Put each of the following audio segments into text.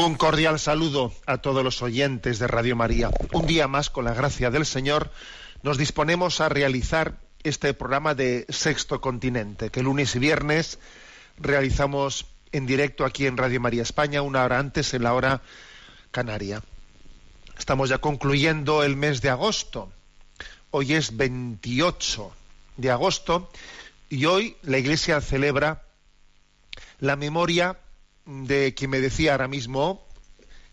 Un cordial saludo a todos los oyentes de Radio María. Un día más, con la gracia del Señor, nos disponemos a realizar este programa de Sexto Continente, que lunes y viernes realizamos en directo aquí en Radio María España, una hora antes en la hora canaria. Estamos ya concluyendo el mes de agosto. Hoy es 28 de agosto y hoy la Iglesia celebra la memoria de quien me decía ahora mismo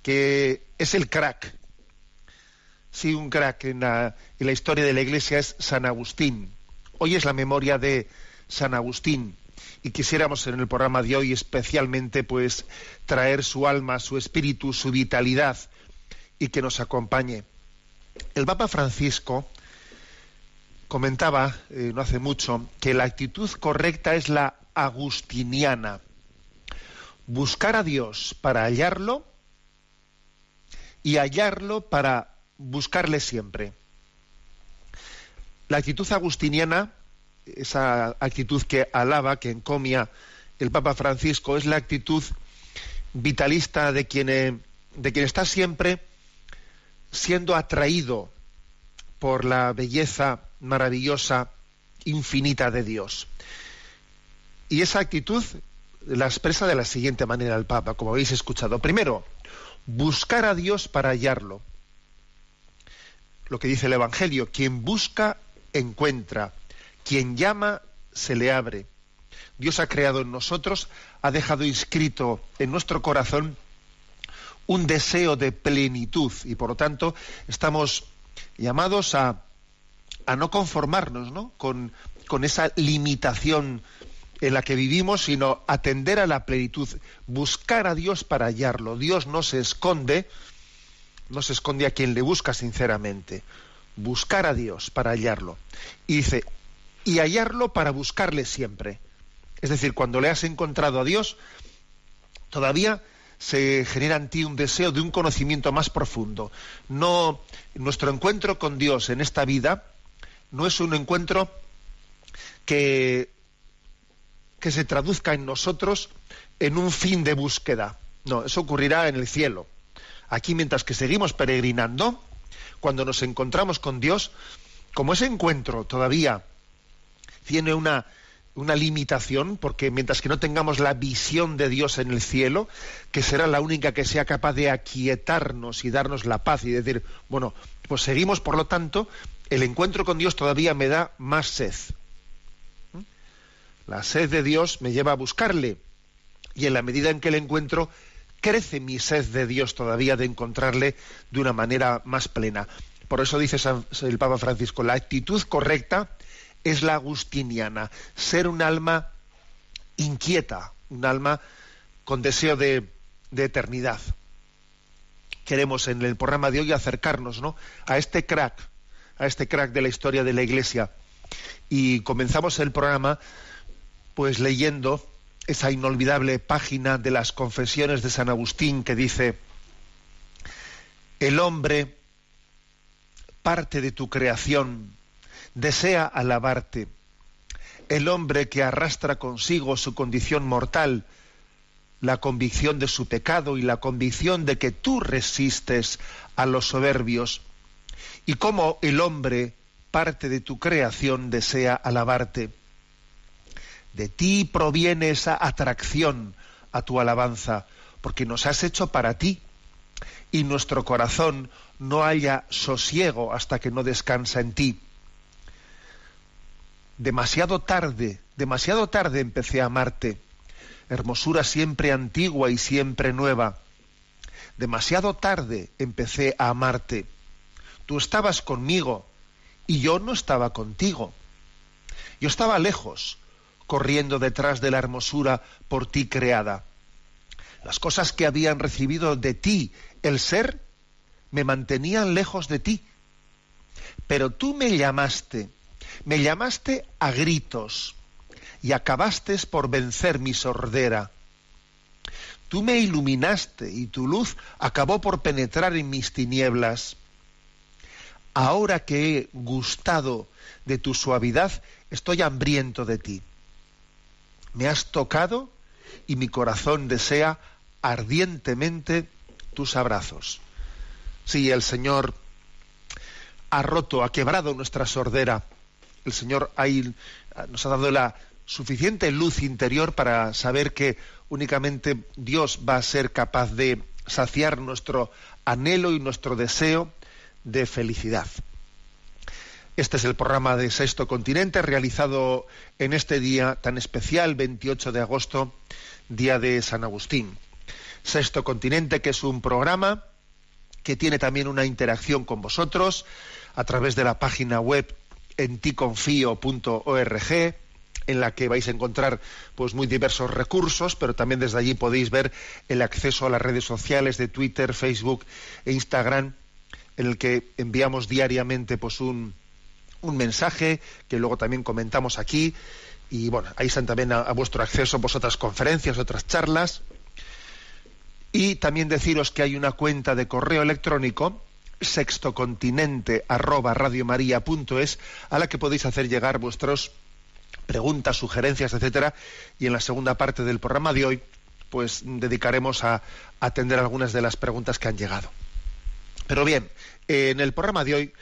que es el crack. Sí, un crack en la, en la historia de la Iglesia es San Agustín. Hoy es la memoria de San Agustín y quisiéramos en el programa de hoy especialmente pues traer su alma, su espíritu, su vitalidad y que nos acompañe. El Papa Francisco comentaba eh, no hace mucho que la actitud correcta es la agustiniana. Buscar a Dios para hallarlo y hallarlo para buscarle siempre. La actitud agustiniana, esa actitud que alaba, que encomia el Papa Francisco, es la actitud vitalista de quien, eh, de quien está siempre siendo atraído por la belleza maravillosa, infinita de Dios. Y esa actitud la expresa de la siguiente manera el Papa, como habéis escuchado. Primero, buscar a Dios para hallarlo. Lo que dice el Evangelio, quien busca, encuentra. Quien llama, se le abre. Dios ha creado en nosotros, ha dejado inscrito en nuestro corazón un deseo de plenitud y por lo tanto estamos llamados a, a no conformarnos ¿no? Con, con esa limitación en la que vivimos, sino atender a la plenitud, buscar a Dios para hallarlo. Dios no se esconde, no se esconde a quien le busca sinceramente. Buscar a Dios para hallarlo. Y dice, y hallarlo para buscarle siempre. Es decir, cuando le has encontrado a Dios, todavía se genera en ti un deseo de un conocimiento más profundo. No, nuestro encuentro con Dios en esta vida no es un encuentro que que se traduzca en nosotros en un fin de búsqueda. No, eso ocurrirá en el cielo. Aquí, mientras que seguimos peregrinando, cuando nos encontramos con Dios, como ese encuentro todavía tiene una, una limitación, porque mientras que no tengamos la visión de Dios en el cielo, que será la única que sea capaz de aquietarnos y darnos la paz y decir, bueno, pues seguimos, por lo tanto, el encuentro con Dios todavía me da más sed. La sed de Dios me lleva a buscarle y en la medida en que le encuentro, crece mi sed de Dios todavía de encontrarle de una manera más plena. Por eso dice San- el Papa Francisco, la actitud correcta es la agustiniana, ser un alma inquieta, un alma con deseo de, de eternidad. Queremos en el programa de hoy acercarnos ¿no? a este crack, a este crack de la historia de la Iglesia. Y comenzamos el programa pues leyendo esa inolvidable página de las confesiones de San Agustín que dice, el hombre, parte de tu creación, desea alabarte. El hombre que arrastra consigo su condición mortal, la convicción de su pecado y la convicción de que tú resistes a los soberbios, y cómo el hombre, parte de tu creación, desea alabarte. De ti proviene esa atracción a tu alabanza, porque nos has hecho para ti. y nuestro corazón no haya sosiego hasta que no descansa en ti. Demasiado tarde, demasiado tarde empecé a amarte, hermosura siempre antigua y siempre nueva. Demasiado tarde empecé a amarte. Tú estabas conmigo y yo no estaba contigo. Yo estaba lejos, corriendo detrás de la hermosura por ti creada. Las cosas que habían recibido de ti el ser me mantenían lejos de ti. Pero tú me llamaste, me llamaste a gritos y acabaste por vencer mi sordera. Tú me iluminaste y tu luz acabó por penetrar en mis tinieblas. Ahora que he gustado de tu suavidad, estoy hambriento de ti. Me has tocado y mi corazón desea ardientemente tus abrazos. Sí, el Señor ha roto, ha quebrado nuestra sordera. El Señor nos ha dado la suficiente luz interior para saber que únicamente Dios va a ser capaz de saciar nuestro anhelo y nuestro deseo de felicidad. Este es el programa de Sexto Continente realizado en este día tan especial, 28 de agosto, día de San Agustín. Sexto Continente, que es un programa que tiene también una interacción con vosotros a través de la página web enticonfio.org en la que vais a encontrar pues muy diversos recursos, pero también desde allí podéis ver el acceso a las redes sociales de Twitter, Facebook e Instagram, en el que enviamos diariamente pues un, un mensaje que luego también comentamos aquí. Y bueno, ahí están también a, vuestro acceso pues otras conferencias, otras charlas. Y también deciros que hay una cuenta de correo electrónico sextocontinente arroba radiomaria.es a la que podéis hacer llegar vuestras preguntas, sugerencias, etcétera, y en la segunda parte del programa de hoy, pues dedicaremos a atender algunas de las preguntas que han llegado. Pero bien, en el programa de hoy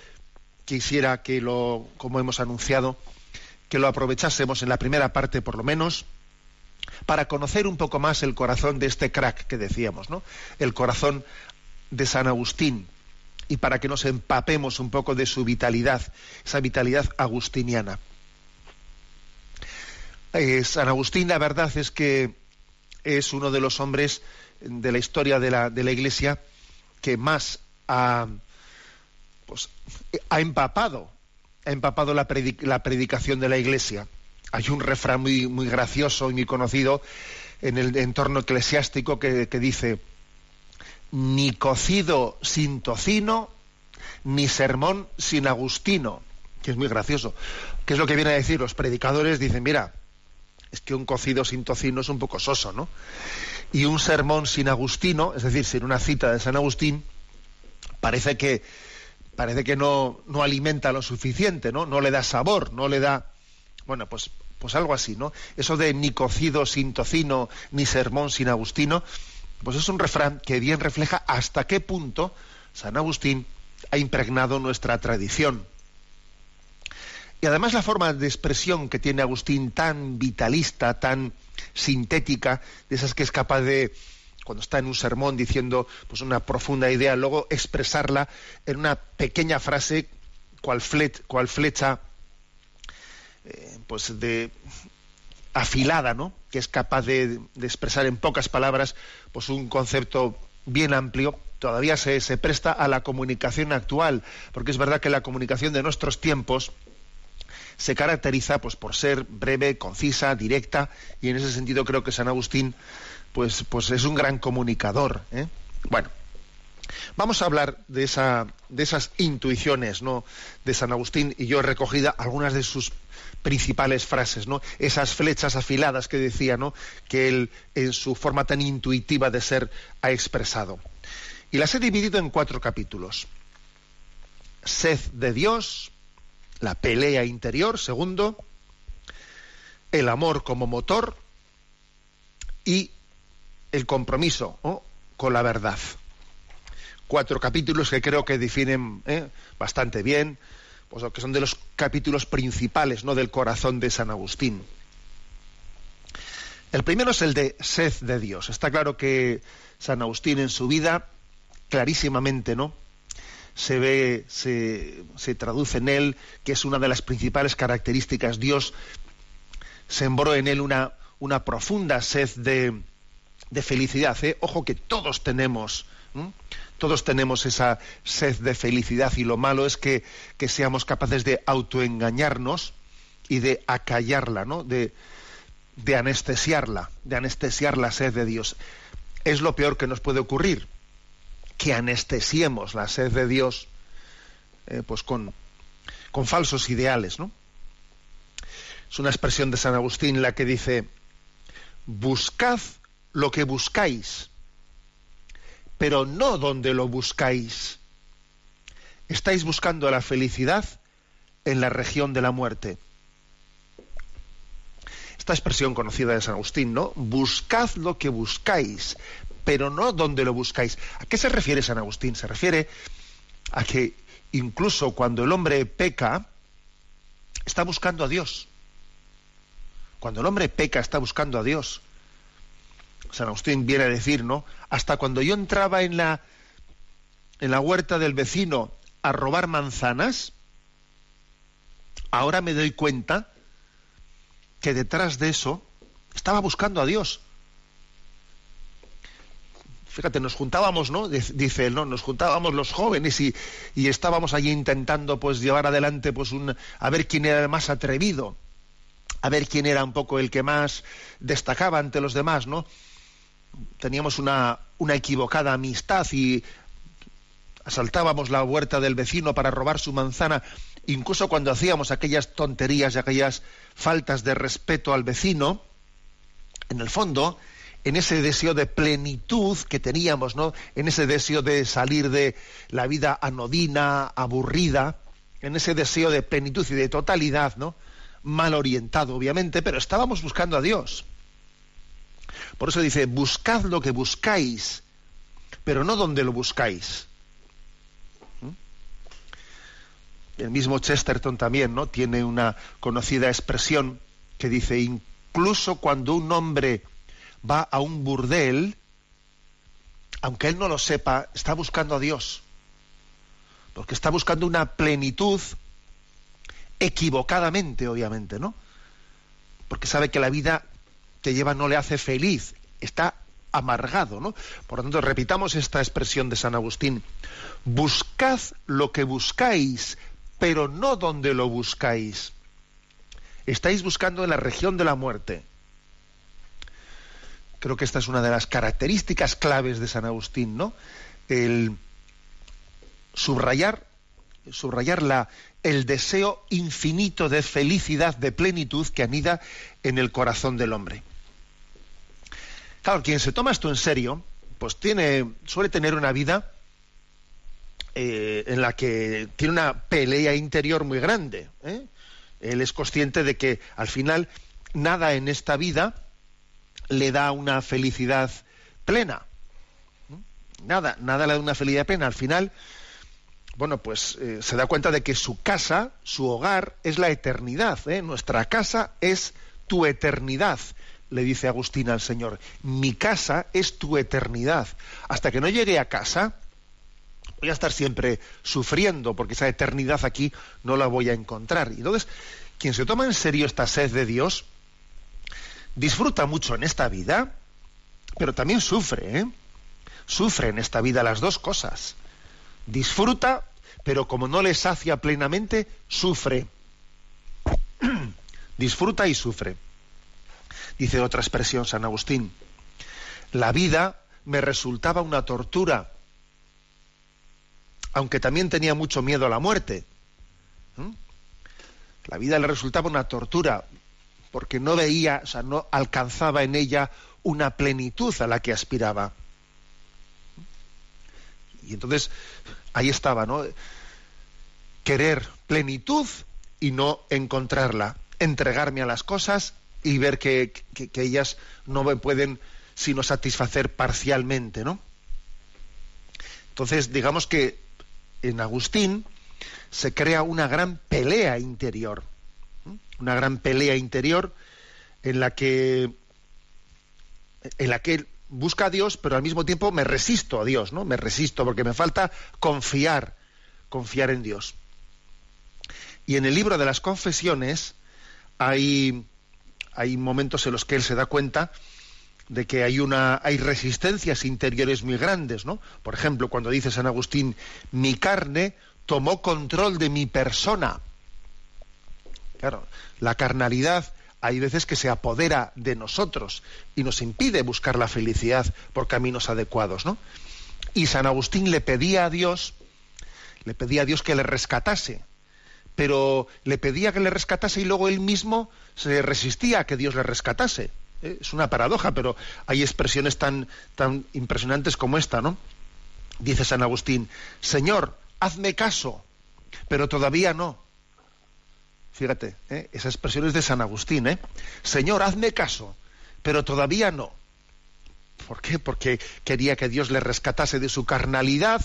quisiera que lo, como hemos anunciado, que lo aprovechásemos en la primera parte por lo menos para conocer un poco más el corazón de este crack que decíamos, ¿no? El corazón de San Agustín y para que nos empapemos un poco de su vitalidad, esa vitalidad agustiniana. Eh, San Agustín, la verdad es que es uno de los hombres de la historia de la, de la Iglesia que más ha, pues, ha empapado, ha empapado la, predicación de la Iglesia hay un refrán muy, muy gracioso y muy conocido en el entorno eclesiástico que, dice, ni cocido sin tocino, ni sermón sin Agustino, que es muy gracioso. ¿Qué es lo que viene a decir? Los predicadores dicen, mira, es que un cocido sin tocino es un poco soso, ¿no? Y un sermón sin Agustino, es decir, sin una cita de San Agustín, parece que parece que no, no alimenta lo suficiente, ¿no? No le da sabor, no le da. Bueno, pues pues algo así, ¿no? Eso de ni cocido sin tocino, ni sermón sin Agustino, pues es un refrán que bien refleja hasta qué punto San Agustín ha impregnado nuestra tradición. Y además la forma de expresión que tiene Agustín tan vitalista, tan sintética, de esas que es capaz de, cuando está en un sermón diciendo pues una profunda idea, luego expresarla en una pequeña frase cual, flecha eh, pues de afilada, ¿no? Que es capaz de, expresar en pocas palabras, pues un concepto bien amplio, todavía se, se, presta a la comunicación actual, porque es verdad que la comunicación de nuestros tiempos se caracteriza pues por ser breve, concisa, directa, y en ese sentido creo que San Agustín pues, pues es un gran comunicador. ¿eh? Bueno, Vamos a hablar de, esa, de esas intuiciones ¿no? de San Agustín y yo he recogido algunas de sus principales frases, ¿no? esas flechas afiladas que decía, ¿no? que él en su forma tan intuitiva de ser ha expresado. Y las he dividido en cuatro capítulos. Sed de Dios, la pelea interior, segundo, el amor como motor y el compromiso con la verdad cuatro capítulos que creo que definen ¿eh? bastante bien, pues, que son de los capítulos principales ¿no? del corazón de San Agustín. El primero es el de sed de Dios. Está claro que San Agustín en su vida clarísimamente, ¿no? Se ve, se, se traduce en él, que es una de las principales características. Dios sembró en él una, una profunda sed de, de felicidad. ¿eh? Ojo que todos tenemos, todos tenemos esa sed de felicidad y lo malo es que, que seamos capaces de autoengañarnos y de acallarla, ¿no? de, de anestesiarla, de anestesiar la sed de Dios. Es lo peor que nos puede ocurrir, que anestesiemos la sed de Dios eh, pues con, con falsos ideales, ¿no? Es una expresión de San Agustín la que dice, buscad lo que buscáis, pero no donde lo buscáis. Estáis buscando la felicidad en la región de la muerte esta expresión conocida de San Agustín, ¿no? Buscad lo que buscáis, pero no donde lo buscáis. ¿A qué se refiere San Agustín? Se refiere a que incluso cuando el hombre peca, está buscando a Dios. Cuando el hombre peca, está buscando a Dios. San Agustín viene a decir, ¿no? Hasta cuando yo entraba en la, en la huerta del vecino a robar manzanas, ahora me doy cuenta que detrás de eso estaba buscando a Dios. Fíjate, nos juntábamos, ¿no? Dice él, ¿no? Nos juntábamos los jóvenes y, estábamos allí intentando, pues, llevar adelante, pues, un, a ver quién era el más atrevido, a ver quién era un poco el que más destacaba ante los demás, ¿no? Teníamos una, una equivocada amistad y asaltábamos la huerta del vecino para robar su manzana incluso cuando hacíamos aquellas tonterías y aquellas faltas de respeto al vecino, en el fondo, en ese deseo de plenitud que teníamos, ¿no? En ese deseo de salir de la vida anodina, aburrida, en ese deseo de plenitud y de totalidad, ¿no? Mal orientado, obviamente, pero estábamos buscando a Dios. Por eso dice, buscad lo que buscáis, pero no donde lo buscáis. El mismo Chesterton también, ¿no? Tiene una conocida expresión que dice, incluso cuando un hombre va a un burdel, aunque él no lo sepa, está buscando a Dios. Porque está buscando una plenitud equivocadamente, obviamente, ¿no? Porque sabe que la vida que lleva no le hace feliz, está amargado, ¿no? Por lo tanto, repitamos esta expresión de San Agustín. Buscad lo que buscáis pero no donde lo buscáis. Estáis buscando en la región de la muerte. Creo que esta es una de las características claves de San Agustín, ¿no? El subrayar, subrayar la, el deseo infinito de felicidad, de plenitud que anida en el corazón del hombre. Claro, quien se toma esto en serio, pues tiene, suele tener una vida eh, en la que tiene una pelea interior muy grande. ¿eh? Él es consciente de que al final nada en esta vida le da una felicidad plena. Nada, nada le da una felicidad plena. Al final, bueno, pues eh, se da cuenta de que su casa, su hogar, es la eternidad. Nuestra casa es tu eternidad le dice Agustín al Señor, mi casa es tu eternidad. Hasta que no llegue a casa, voy a estar siempre sufriendo porque esa eternidad aquí no la voy a encontrar. Y entonces, quien se toma en serio esta sed de Dios, disfruta mucho en esta vida, pero también sufre, ¿eh? Sufre en esta vida las dos cosas. Disfruta, pero como no le sacia plenamente, sufre. Disfruta y sufre. Dice otra expresión San Agustín. La vida me resultaba una tortura aunque también tenía mucho miedo a la muerte. La vida le resultaba una tortura, porque no veía, o sea, no alcanzaba en ella una plenitud a la que aspiraba. Y entonces ahí estaba, ¿no? Querer plenitud y no encontrarla, entregarme a las cosas y ver que, que ellas no me pueden sino satisfacer parcialmente, ¿no? Entonces, digamos que en Agustín se crea una gran pelea interior, una gran pelea interior en la que en la que busca a Dios, pero al mismo tiempo me resisto a Dios, ¿no? Me resisto porque me falta confiar, confiar en Dios. Y en el libro de las confesiones hay, hay momentos en los que él se da cuenta de que hay una hay resistencias interiores muy grandes, ¿no? Por ejemplo, cuando dice San Agustín, mi carne tomó control de mi persona. Claro, la carnalidad hay veces que se apodera de nosotros y nos impide buscar la felicidad por caminos adecuados, ¿no? Y San Agustín le pedía a Dios, le pedía a Dios que le rescatase, pero le pedía que le rescatase y luego él mismo se resistía a que Dios le rescatase. ¿Eh? Es una paradoja, pero hay expresiones tan, tan impresionantes como esta, ¿no? Dice San Agustín, Señor, hazme caso, pero todavía no. Fíjate, ¿eh? esa expresión es de San Agustín, ¿eh? Señor, hazme caso, pero todavía no. ¿Por qué? Porque quería que Dios le rescatase de su carnalidad,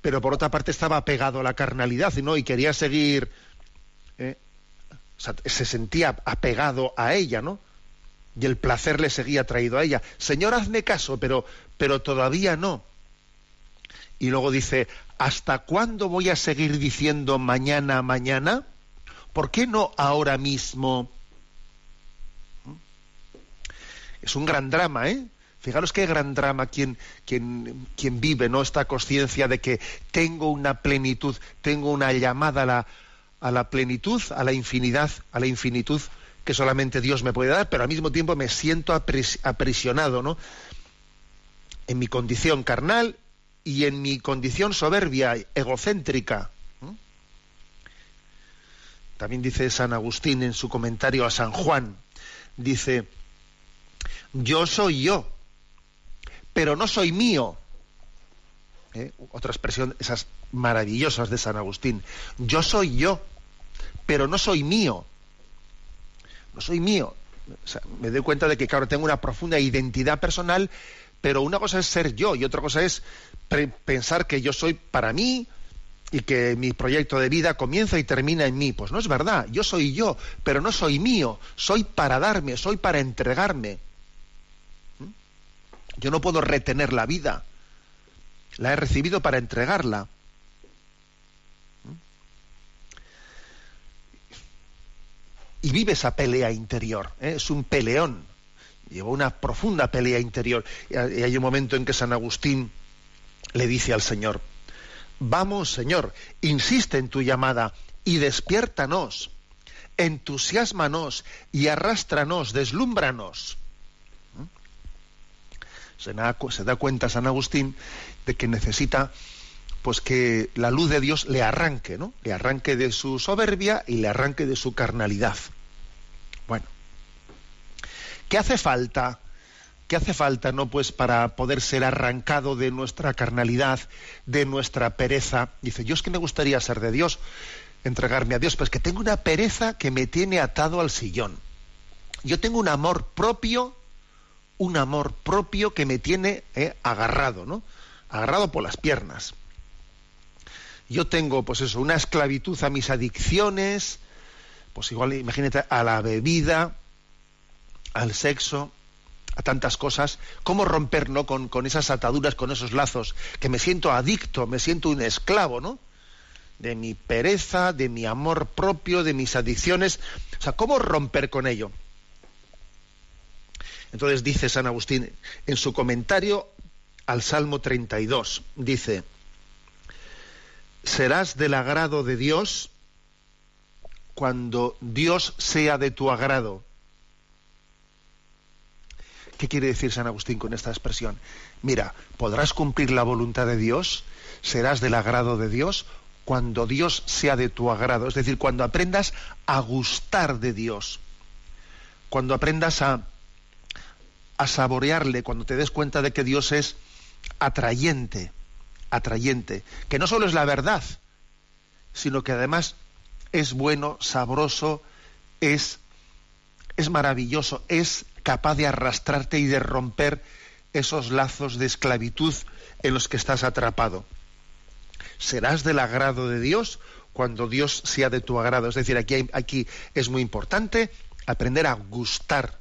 pero por otra parte estaba apegado a la carnalidad ¿no? y quería seguir. ¿eh? se sentía apegado a ella, ¿no? Y el placer le seguía traído a ella. Señor, hazme caso, pero, pero todavía no. Y luego dice, ¿hasta cuándo voy a seguir diciendo mañana, mañana? ¿Por qué no ahora mismo? Es un gran drama, ¿eh? Fijaros qué gran drama quien, quien, quien vive ¿no? esta conciencia de que tengo una plenitud, tengo una llamada a la, a la plenitud, a la infinidad, a la infinitud que solamente Dios me puede dar, pero al mismo tiempo me siento aprisionado ¿no? en mi condición carnal y en mi condición soberbia, egocéntrica. También dice San Agustín en su comentario a San Juan, dice, yo soy yo, pero no soy mío. ¿Eh? Otra expresión, esas maravillosas de San Agustín, yo soy yo, pero no soy mío. No soy mío. me doy cuenta de que, claro, tengo una profunda identidad personal, pero una cosa es ser yo y otra cosa es pensar que yo soy para mí, y que mi proyecto de vida comienza y termina en mí. Pues no es verdad, yo soy yo, pero no soy mío, soy para darme, soy para entregarme. ¿Mm? Yo no puedo retener la vida, la he recibido para entregarla. ¿Mm? Y vive esa pelea interior, ¿eh? es un peleón, lleva una profunda pelea interior. Y hay un momento en que San Agustín le dice al Señor, Vamos, Señor, insiste en tu llamada y despiértanos, entusiasmanos y arrástranos, deslúmbranos. ¿Mm? Se da, se da cuenta San Agustín de que necesita pues que la luz de Dios le arranque, ¿no? Le arranque de su soberbia y le arranque de su carnalidad. Bueno, ¿qué hace falta ¿Qué hace falta, no? Pues para poder ser arrancado de nuestra carnalidad, de nuestra pereza. Dice, yo es que me gustaría ser de Dios, entregarme a Dios, pues que tengo una pereza que me tiene atado al sillón. Yo tengo un amor propio, un amor propio que me tiene eh, agarrado, ¿no? Agarrado por las piernas. Yo tengo, pues eso, una esclavitud a mis adicciones, pues igual, imagínate, a la bebida, al sexo, a tantas cosas, ¿cómo romper ¿no? con, con, esas ataduras, con esos lazos? Que me siento adicto, me siento un esclavo, ¿no? De mi pereza, de mi amor propio, de mis adicciones. O sea, ¿cómo romper con ello? Entonces dice San Agustín en su comentario al Salmo 32, dice, serás del agrado de Dios cuando Dios sea de tu agrado ¿Qué quiere decir San Agustín con esta expresión? Mira, podrás cumplir la voluntad de Dios, serás del agrado de Dios cuando Dios sea de tu agrado, es decir, cuando aprendas a gustar de Dios, cuando aprendas a, a saborearle, cuando te des cuenta de que Dios es atrayente, atrayente, que no solo es la verdad, sino que además es bueno, sabroso, es, es maravilloso, es capaz de arrastrarte y de romper esos lazos de esclavitud en los que estás atrapado. Serás del agrado de Dios cuando Dios sea de tu agrado. Es decir, aquí, aquí es muy importante aprender a gustar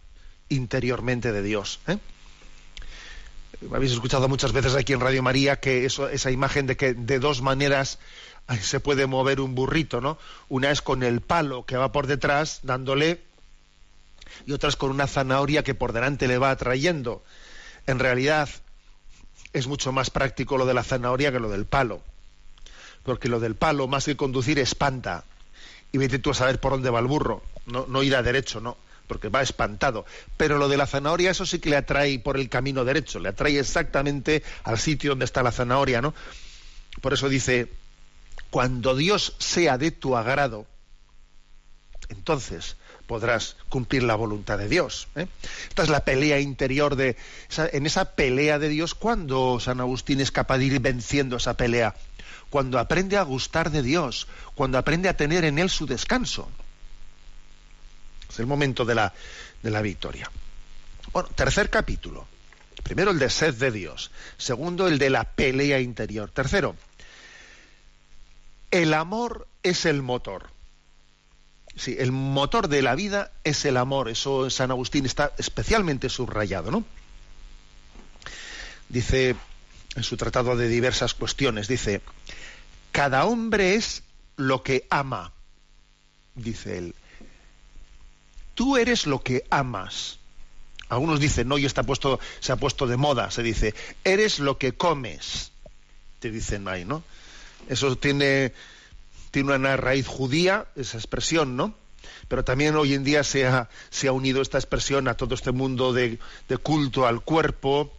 interiormente de Dios. ¿eh? habéis escuchado muchas veces aquí en Radio María que esa imagen de que de dos maneras se puede mover un burrito, ¿no? Una es con el palo que va por detrás dándole y otra es con una zanahoria que por delante le va atrayendo. En realidad es mucho más práctico lo de la zanahoria que lo del palo, porque lo del palo más que conducir espanta y vete tú a saber por dónde va el burro, no, no ir a derecho, no porque va espantado. Pero lo de la zanahoria, eso sí que le atrae por el camino derecho, le atrae exactamente al sitio donde está la zanahoria, ¿no? Por eso dice, cuando Dios sea de tu agrado, entonces podrás cumplir la voluntad de Dios. ¿eh? Esta es la pelea interior de... En esa pelea de Dios, cuando San Agustín es capaz de ir venciendo esa pelea? Cuando aprende a gustar de Dios, cuando aprende a tener en Él su descanso. Es el momento de la, de la victoria. Bueno, tercer capítulo. Primero el de sed de Dios. Segundo el de la pelea interior. Tercero, el amor es el motor. Sí, el motor de la vida es el amor. Eso San Agustín está especialmente subrayado, ¿no? Dice en su tratado de diversas cuestiones, dice, cada hombre es lo que ama, dice él tú eres lo que amas. Algunos dicen, no, y está puesto, se ha puesto de moda, se dice, eres lo que comes. Te dicen ahí, ¿no? Eso tiene, tiene una raíz judía, esa expresión, ¿no? Pero también hoy en día se ha, se ha unido esta expresión a todo este mundo de, de culto al cuerpo,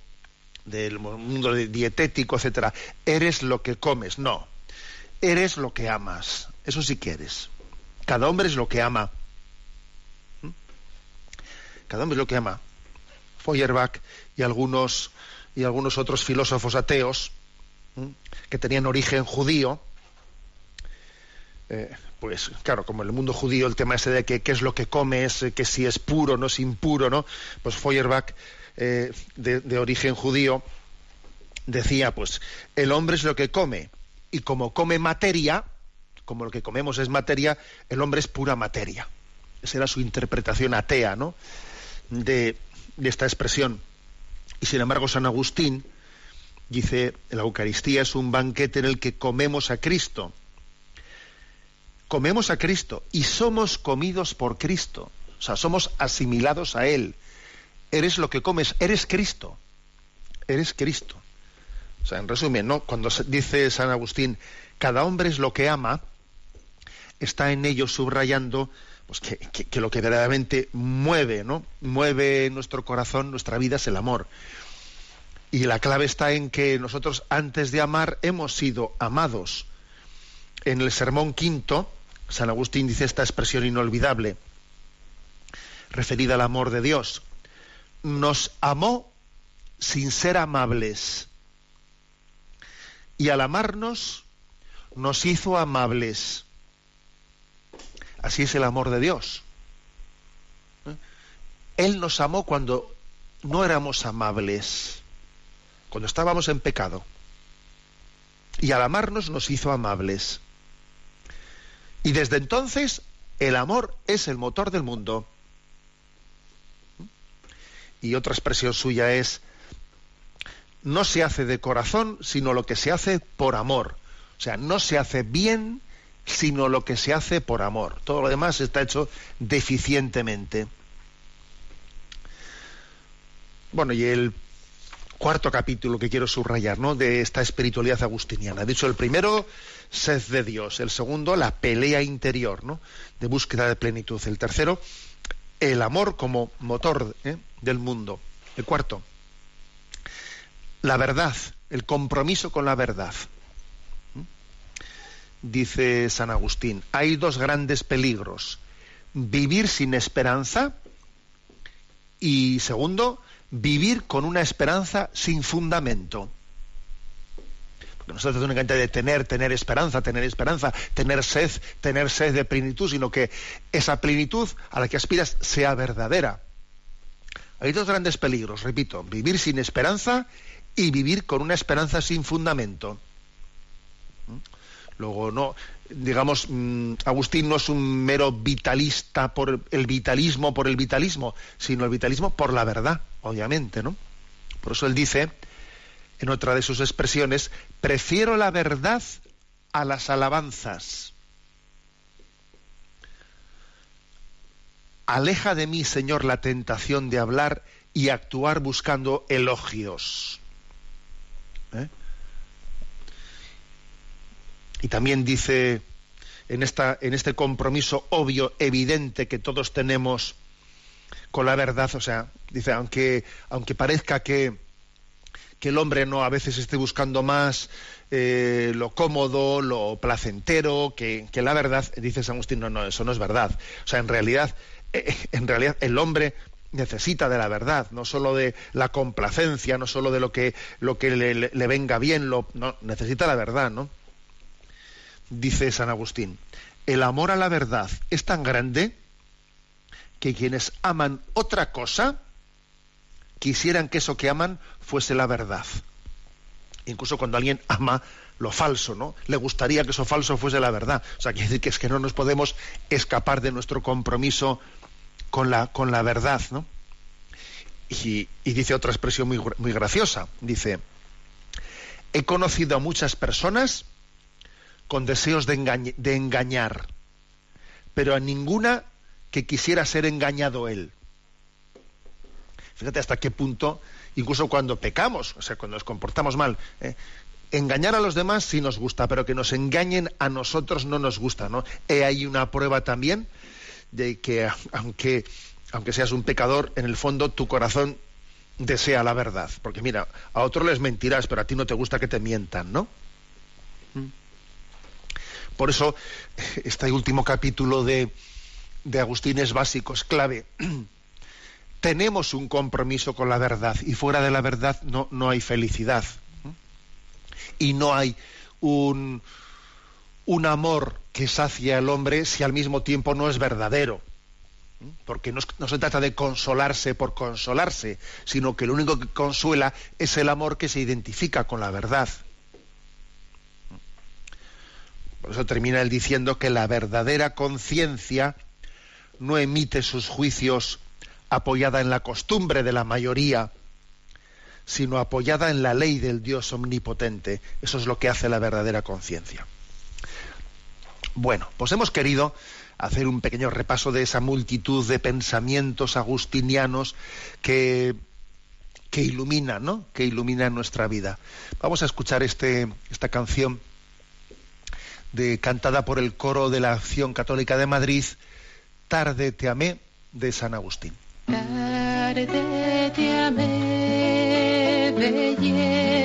del mundo dietético, etcétera. Eres lo que comes, no. Eres lo que amas. Eso sí que eres. Cada hombre es lo que ama. Cada hombre es lo que ama. Feuerbach y algunos, y algunos otros filósofos ateos que tenían origen judío, eh, pues claro, como en el mundo judío el tema ese de que qué es lo que comes, que si es puro, no es impuro, ¿no? Pues Feuerbach, eh, de, de origen judío, decía, pues el hombre es lo que come, y como come materia, como lo que comemos es materia, el hombre es pura materia. Esa era su interpretación atea, ¿no? de, esta expresión. Y sin embargo, San Agustín dice, la Eucaristía es un banquete en el que comemos a Cristo. Comemos a Cristo y somos comidos por Cristo. O sea, somos asimilados a Él. Eres lo que comes, eres Cristo. Eres Cristo. O sea, en resumen, ¿no? cuando dice San Agustín, cada hombre es lo que ama, está en ello subrayando pues que, lo que verdaderamente mueve, ¿no? Mueve nuestro corazón, nuestra vida es el amor. Y la clave está en que nosotros antes de amar hemos sido amados. En el sermón quinto, San Agustín dice esta expresión inolvidable, referida al amor de Dios. Nos amó sin ser amables. Y al amarnos, nos hizo amables. Así es el amor de Dios. ¿Eh? Él nos amó cuando no éramos amables, cuando estábamos en pecado. Y al amarnos nos hizo amables. Y desde entonces el amor es el motor del mundo. Y otra expresión suya es, no se hace de corazón, sino lo que se hace por amor. O sea, no se hace bien sino lo que se hace por amor. Todo lo demás está hecho deficientemente. Bueno, y el cuarto capítulo que quiero subrayar, ¿no? De esta espiritualidad agustiniana. He dicho el primero, sed de Dios. El segundo, la pelea interior, ¿no? De búsqueda de plenitud. El tercero, el amor como motor ¿eh? del mundo. El cuarto, la verdad, el compromiso con la verdad dice San Agustín, hay dos grandes peligros. Vivir sin esperanza y segundo, vivir con una esperanza sin fundamento. Porque no se trata únicamente de tener, tener esperanza, tener esperanza, tener sed, tener sed de plenitud, sino que esa plenitud a la que aspiras sea verdadera. Hay dos grandes peligros, repito, vivir sin esperanza y vivir con una esperanza sin fundamento. Luego, no, digamos, mm, Agustín no es un mero vitalista por el vitalismo, por el vitalismo, sino el vitalismo por la verdad, obviamente, ¿no? Por eso él dice, en otra de sus expresiones, prefiero la verdad a las alabanzas. Aleja de mí, Señor, la tentación de hablar y actuar buscando elogios. ¿Eh? Y también dice en, esta, en este compromiso obvio, evidente que todos tenemos con la verdad, o sea, dice, aunque, aunque parezca que, que el hombre no a veces esté buscando más eh, lo cómodo, lo placentero, que, la verdad, dice San Agustín, no, no, eso no es verdad. O sea, en realidad, eh, en realidad el hombre necesita de la verdad, no solo de la complacencia, no solo de lo que, lo que le, le venga bien, lo, no, necesita la verdad, ¿no? Dice San Agustín, el amor a la verdad es tan grande que quienes aman otra cosa quisieran que eso que aman fuese la verdad. Incluso cuando alguien ama lo falso, ¿no? Le gustaría que eso falso fuese la verdad. O sea, quiere decir que es que no nos podemos escapar de nuestro compromiso con la, con la verdad, ¿no? Y, y dice otra expresión muy, muy graciosa. Dice, he conocido a muchas personas con deseos de, de engañar, pero a ninguna que quisiera ser engañado él. Fíjate hasta qué punto, incluso cuando pecamos, o sea, cuando nos comportamos mal, ¿eh? engañar a los demás sí nos gusta, pero que nos engañen a nosotros no nos gusta, ¿no? He ahí una prueba también de que aunque, aunque seas un pecador, en el fondo tu corazón desea la verdad. Porque mira, a otros les mentirás, pero a ti no te gusta que te mientan, ¿no? Mm. Por eso, este último capítulo de, Agustín es básico, es clave. Tenemos un compromiso con la verdad y fuera de la verdad no, no hay felicidad. Y no hay un, un amor que sacia al hombre si al mismo tiempo no es verdadero. Porque no, no, se trata de consolarse por consolarse, sino que lo único que consuela es el amor que se identifica con la verdad. Por eso termina él diciendo que la verdadera conciencia no emite sus juicios apoyada en la costumbre de la mayoría, sino apoyada en la ley del Dios omnipotente. Eso es lo que hace la verdadera conciencia. Bueno, pues hemos querido hacer un pequeño repaso de esa multitud de pensamientos agustinianos que, que iluminan, ¿no? Que iluminan nuestra vida. Vamos a escuchar este, esta canción cantada por el coro de la Acción Católica de Madrid, Tarde te amé de San Agustín. Tarde te amé, belleza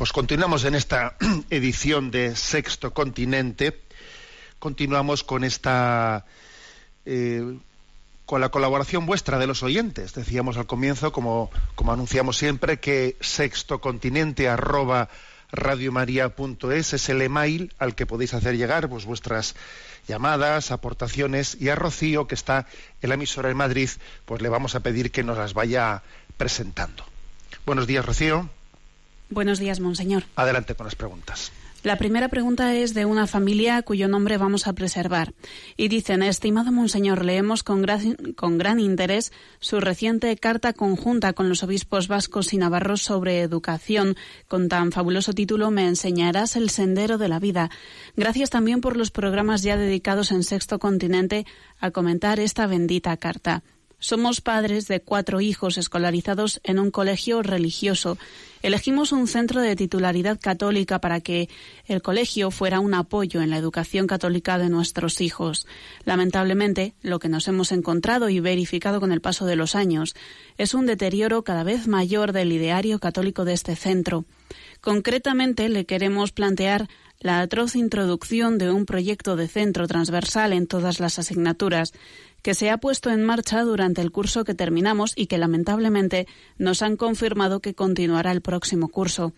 pues continuamos en esta edición de Sexto Continente. Continuamos con esta eh, con la colaboración vuestra de los oyentes. Decíamos al comienzo, como, como anunciamos siempre, que sextocontinente arroba es el email al que podéis hacer llegar pues, vuestras llamadas, aportaciones y a Rocío, que está en la emisora en Madrid, pues le vamos a pedir que nos las vaya presentando. Buenos días, Rocío. Buenos días, monseñor. Adelante con las preguntas. La primera pregunta es de una familia cuyo nombre vamos a preservar. Y dicen, estimado Monseñor, leemos con gran, con gran interés su reciente carta conjunta con los obispos vascos y navarros sobre educación, con tan fabuloso título Me enseñarás el sendero de la vida. Gracias también por los programas ya dedicados en Sexto Continente a comentar esta bendita carta. Somos padres de cuatro hijos escolarizados en un colegio religioso. Elegimos un centro de titularidad católica para que el colegio fuera un apoyo en la educación católica de nuestros hijos. Lamentablemente, lo que nos hemos encontrado y verificado con el paso de los años es un deterioro cada vez mayor del ideario católico de este centro. Concretamente, le queremos plantear la atroz introducción de un proyecto de centro transversal en todas las asignaturas que se ha puesto en marcha durante el curso que terminamos y que lamentablemente nos han confirmado que continuará el próximo curso.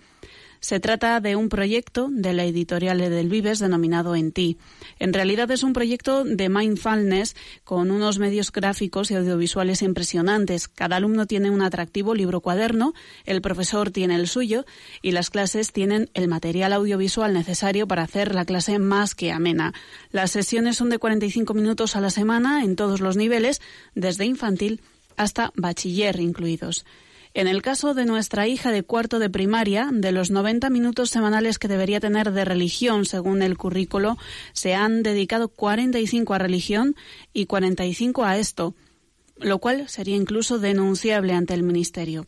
Se trata de un proyecto de la editorial del Vives denominado En ti. En realidad es un proyecto de mindfulness con unos medios gráficos y audiovisuales impresionantes. Cada alumno tiene un atractivo libro cuaderno, el profesor tiene el suyo y las clases tienen el material audiovisual necesario para hacer la clase más que amena. Las sesiones son de 45 minutos a la semana en todos los niveles, desde infantil hasta bachiller incluidos. En el caso de nuestra hija de cuarto de primaria, de los 90 minutos semanales que debería tener de religión según el currículo, se han dedicado 45 a religión y 45 a esto, lo cual sería incluso denunciable ante el Ministerio.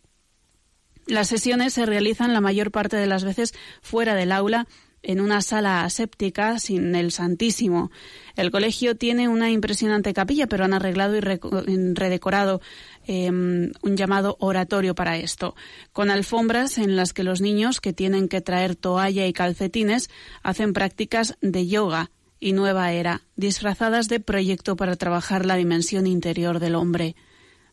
Las sesiones se realizan la mayor parte de las veces fuera del aula en una sala aséptica sin el Santísimo. El colegio tiene una impresionante capilla, pero han arreglado y redecorado Em, un llamado oratorio para esto, con alfombras en las que los niños que tienen que traer toalla y calcetines hacen prácticas de yoga y nueva era, disfrazadas de proyecto para trabajar la dimensión interior del hombre.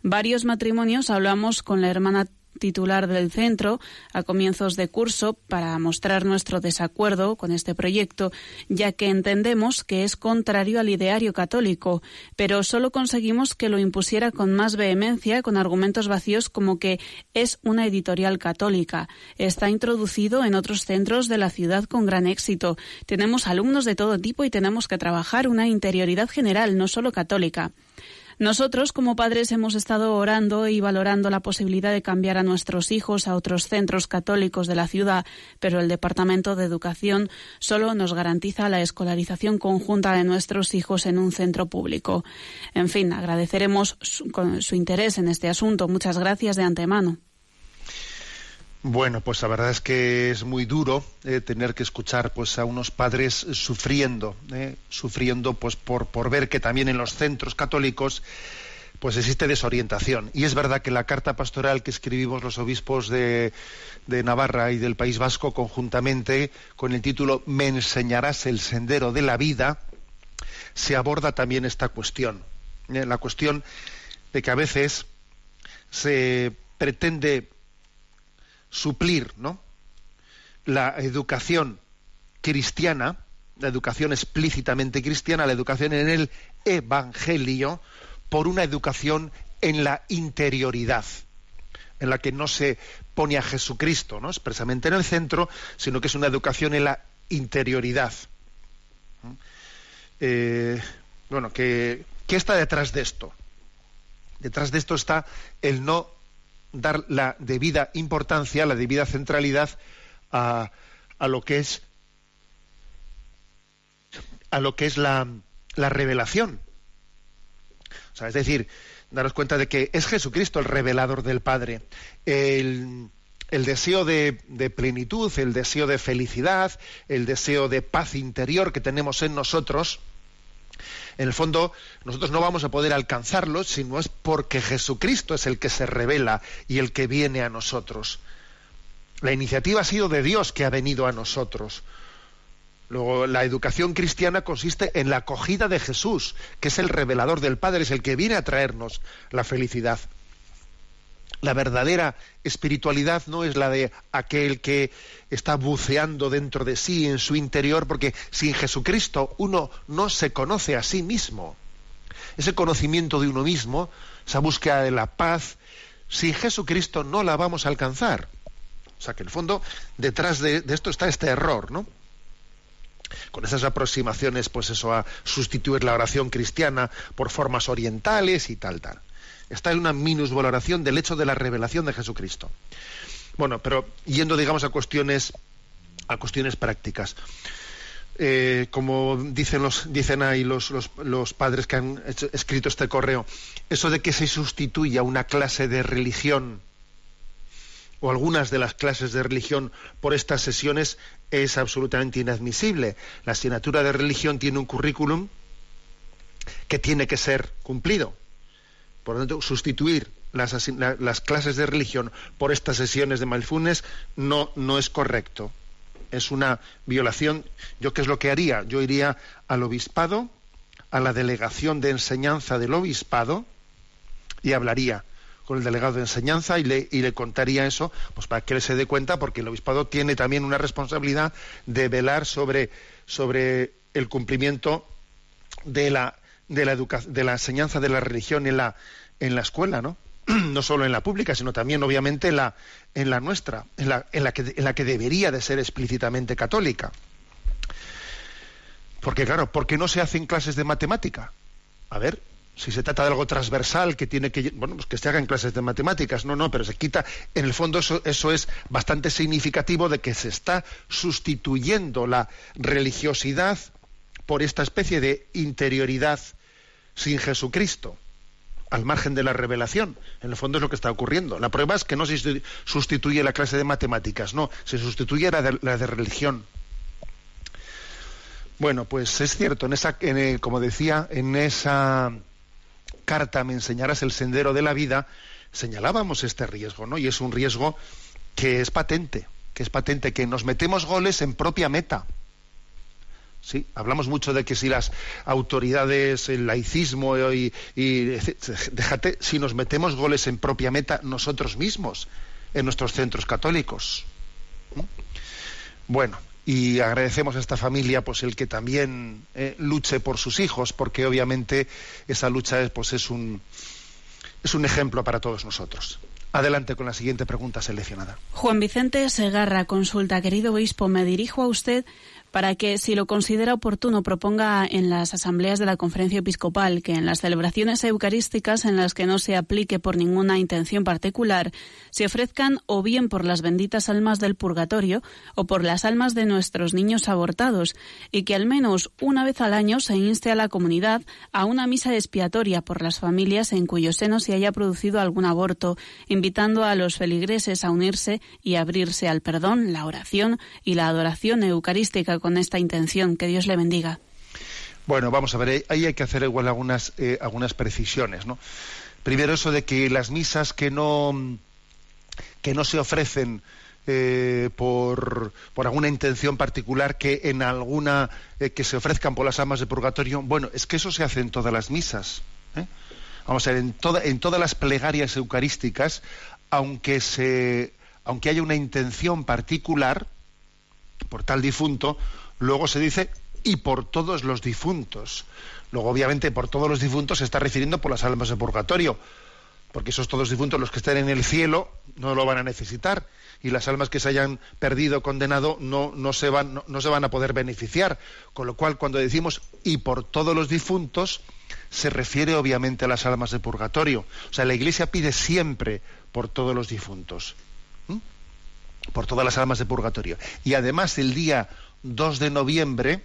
Varios matrimonios hablamos con la hermana titular del centro a comienzos de curso para mostrar nuestro desacuerdo con este proyecto, ya que entendemos que es contrario al ideario católico, pero solo conseguimos que lo impusiera con más vehemencia, con argumentos vacíos como que es una editorial católica. Está introducido en otros centros de la ciudad con gran éxito. Tenemos alumnos de todo tipo y tenemos que trabajar una interioridad general, no solo católica. Nosotros, como padres, hemos estado orando y valorando la posibilidad de cambiar a nuestros hijos a otros centros católicos de la ciudad, pero el Departamento de Educación solo nos garantiza la escolarización conjunta de nuestros hijos en un centro público. En fin, agradeceremos su, su interés en este asunto. Muchas gracias de antemano. Bueno, pues la verdad es que es muy duro eh, tener que escuchar pues a unos padres sufriendo, eh, sufriendo pues por, por ver que también en los centros católicos pues existe desorientación. Y es verdad que la carta pastoral que escribimos los obispos de, de Navarra y del País Vasco conjuntamente con el título Me enseñarás el sendero de la vida, se aborda también esta cuestión. eh, la cuestión de que a veces se pretende suplir ¿no? la educación cristiana, la educación explícitamente cristiana, la educación en el Evangelio, por una educación en la interioridad, en la que no se pone a Jesucristo ¿no? expresamente en el centro, sino que es una educación en la interioridad. Eh, bueno, ¿qué, ¿qué está detrás de esto? Detrás de esto está el no dar la debida importancia, la debida centralidad a, lo que es a lo que es la, la revelación. O sea, es decir, daros cuenta de que es Jesucristo el revelador del Padre. El, deseo de, de, plenitud, el deseo de felicidad, el deseo de paz interior que tenemos en nosotros, En el fondo, nosotros no vamos a poder alcanzarlo si no es porque Jesucristo es el que se revela y el que viene a nosotros. La iniciativa ha sido de Dios que ha venido a nosotros. Luego, la educación cristiana consiste en la acogida de Jesús, que es el revelador del Padre, es el que viene a traernos la felicidad. La verdadera espiritualidad no es la de aquel que está buceando dentro de sí, en su interior, porque sin Jesucristo uno no se conoce a sí mismo. Ese conocimiento de uno mismo, esa búsqueda de la paz, sin Jesucristo no la vamos a alcanzar. O sea que en el fondo, detrás de, esto está este error, ¿no? con esas aproximaciones, pues eso, a sustituir la oración cristiana por formas orientales y tal, tal está en una minusvaloración del hecho de la revelación de Jesucristo. Bueno, pero yendo, digamos, a cuestiones, a cuestiones prácticas. Eh, como dicen los dicen ahí los, los, padres que han escrito este correo, eso de que se sustituya una clase de religión o algunas de las clases de religión por estas sesiones es absolutamente inadmisible. La asignatura de religión tiene un currículum que tiene que ser cumplido. Por lo tanto, sustituir las, las, clases de religión por estas sesiones de mindfulness no, no es correcto. Es una violación. ¿Yo qué es lo que haría? Yo iría al obispado, a la delegación de enseñanza del obispado y hablaría con el delegado de enseñanza y le, y le contaría eso, pues para que él se dé cuenta, porque el obispado tiene también una responsabilidad de velar sobre, sobre el cumplimiento de la de la, de la enseñanza de la religión en la, en la escuela, ¿no? no solo en la pública, sino también, obviamente, en la, en la nuestra, en la, en, la que, en la que debería de ser explícitamente católica. Porque, claro, ¿por qué no se hacen clases de matemática? A ver, si se trata de algo transversal que tiene que bueno pues que se hagan clases de matemáticas no no pero se quita en el fondo eso, eso es bastante significativo de que se está sustituyendo la religiosidad por esta especie de interioridad sin Jesucristo, al margen de la revelación. En el fondo es lo que está ocurriendo. La prueba es que no se sustituye la clase de matemáticas, no, se sustituye la de, la de religión. Bueno, pues es cierto, en esa, eh, como decía, en esa carta me enseñarás el sendero de la vida, señalábamos este riesgo, ¿no? Y es un riesgo que es patente, que es patente, que nos metemos goles en propia meta. Sí, hablamos mucho de que si las autoridades, el laicismo y, déjate, si nos metemos goles en propia meta nosotros mismos, en nuestros centros católicos. ¿Mm? Bueno, y agradecemos a esta familia pues el que también eh, luche por sus hijos, porque obviamente esa lucha es, pues, es un es un ejemplo para todos nosotros. Adelante con la siguiente pregunta seleccionada. Juan Vicente Segarra consulta, querido obispo, me dirijo a usted para que, si lo considera oportuno, proponga en las asambleas de la Conferencia Episcopal que en las celebraciones eucarísticas en las que no se aplique por ninguna intención particular, se ofrezcan o bien por las benditas almas del purgatorio o por las almas de nuestros niños abortados, y que al menos una vez al año se inste a la comunidad a una misa expiatoria por las familias en cuyo seno se haya producido algún aborto, invitando a los feligreses a unirse y abrirse al perdón, la oración y la adoración eucarística con esta intención. Que Dios le bendiga. Bueno, vamos a ver, ahí hay que hacer igual algunas, eh, algunas precisiones, ¿no? Primero eso de que las misas que no, que no se ofrecen eh, por, por, alguna intención particular que en alguna eh, que se ofrezcan por las almas de purgatorio bueno es que eso se hace en todas las misas vamos a ver en, toda, en todas las plegarias eucarísticas aunque se aunque haya una intención particular por tal difunto Luego se dice y por todos los difuntos. Luego, obviamente, por todos los difuntos se está refiriendo por las almas de purgatorio, porque esos todos difuntos, los que estén en el cielo, no lo van a necesitar, y las almas que se hayan perdido, condenado, no, no, se, van, no, se van a poder beneficiar. Con lo cual, cuando decimos y por todos los difuntos, se refiere obviamente a las almas de purgatorio. O sea, la Iglesia pide siempre por todos los difuntos, por todas las almas de purgatorio. Y además, el día 2 de noviembre,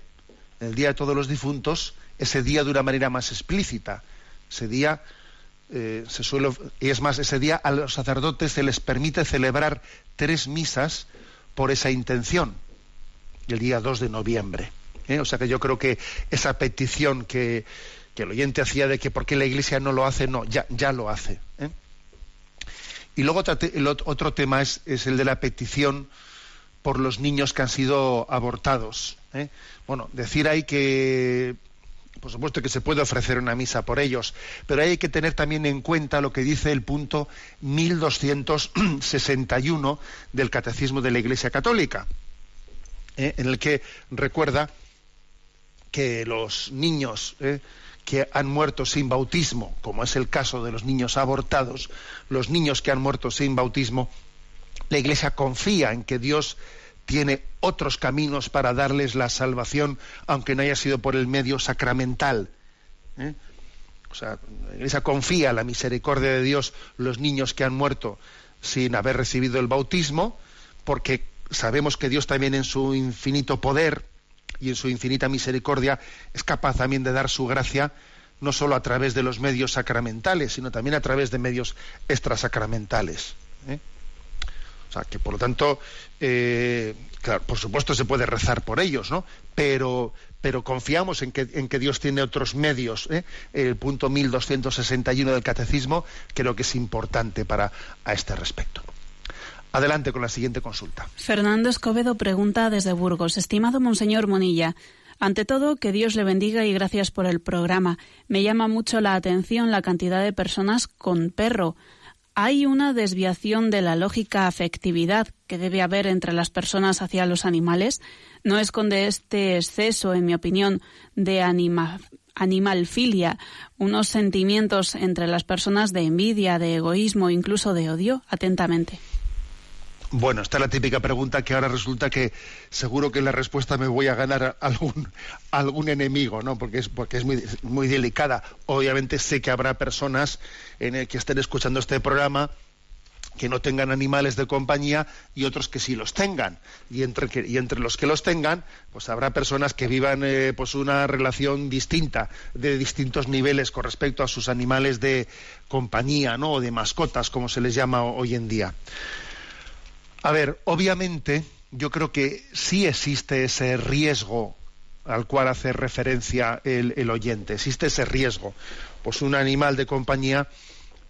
el Día de Todos los Difuntos, ese día de una manera más explícita. Ese día eh, se suele, y es más, ese día a los sacerdotes se les permite celebrar tres misas por esa intención, el día 2 de noviembre. ¿eh? O sea que yo creo que esa petición que, el oyente hacía de que por qué la Iglesia no lo hace, no, ya, ya lo hace. ¿eh? Y luego el ot- otro tema es, es el de la petición por los niños que han sido abortados. ¿eh? Bueno, decir ahí que, por supuesto que se puede ofrecer una misa por ellos, pero hay que tener también en cuenta lo que dice el punto 1261 del Catecismo de la Iglesia Católica, ¿eh? en el que recuerda que los niños ¿eh? Que han muerto sin bautismo, como es el caso de los niños abortados, los niños que han muerto sin bautismo, la Iglesia confía en que Dios tiene otros caminos para darles la salvación, aunque no haya sido por el medio sacramental. ¿eh? O sea, la Iglesia confía en la misericordia de Dios los niños que han muerto sin haber recibido el bautismo, porque sabemos que Dios también en su infinito poder y en su infinita misericordia es capaz también de dar su gracia no solo a través de los medios sacramentales, sino también a través de medios extrasacramentales. ¿eh? O sea, que por lo tanto, eh, claro, por supuesto se puede rezar por ellos, ¿no? Pero, pero confiamos en que, en que Dios tiene otros medios. ¿eh? El punto 1261 del Catecismo creo que es importante para a este respecto. Adelante con la siguiente consulta. Fernando Escobedo pregunta desde Burgos. Estimado Monseñor Monilla, ante todo, que Dios le bendiga y gracias por el programa. Me llama mucho la atención la cantidad de personas con perro. ¿Hay una desviación de la lógica afectividad que debe haber entre las personas hacia los animales? ¿No esconde este exceso, en mi opinión, de anima animalfilia, unos sentimientos entre las personas de envidia, de egoísmo, incluso de odio? Atentamente. Bueno, esta es la típica pregunta que ahora resulta que seguro que la respuesta me voy a ganar algún, algún enemigo, ¿no? Porque es, porque es muy, muy delicada. Obviamente sé que habrá personas en el que estén escuchando este programa que no tengan animales de compañía y otros que sí los tengan. Y entre, que, y entre los que los tengan, pues habrá personas que vivan eh, pues una relación distinta, de distintos niveles con respecto a sus animales de compañía, ¿no? O de mascotas, como se les llama hoy en día. A ver, obviamente yo creo que sí existe ese riesgo al cual hace referencia el, oyente. Existe ese riesgo. Pues un animal de compañía,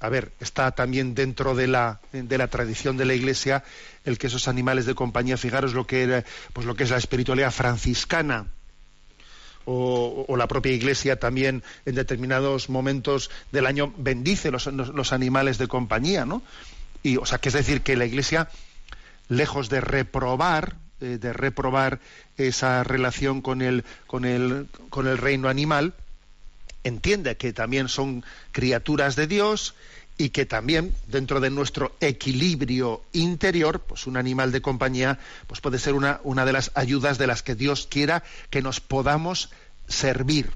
a ver, está también dentro de la, de la tradición de la Iglesia el que esos animales de compañía, fijaros lo que era, pues lo que es la espiritualidad franciscana. O, la propia Iglesia también en determinados momentos del año bendice los, los, los animales de compañía, ¿no? Y, o sea, que es decir, que la Iglesia lejos de reprobar eh, de reprobar esa relación con el con el con el reino animal entiende que también son criaturas de Dios y que también dentro de nuestro equilibrio interior pues un animal de compañía pues puede ser una una de las ayudas de las que Dios quiera que nos podamos servir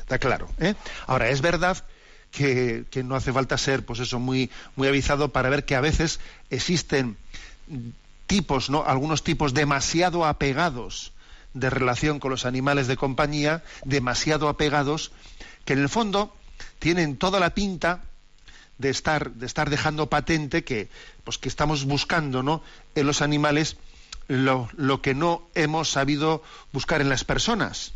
está claro ¿eh? ahora es verdad que, que, no hace falta ser, pues eso, muy, muy avisado para ver que a veces existen tipos, ¿no? Algunos tipos demasiado apegados de relación con los animales de compañía, demasiado apegados, que en el fondo tienen toda la pinta de estar, de estar dejando patente que, pues que estamos buscando, ¿no? En los animales lo, que no hemos sabido buscar en las personas.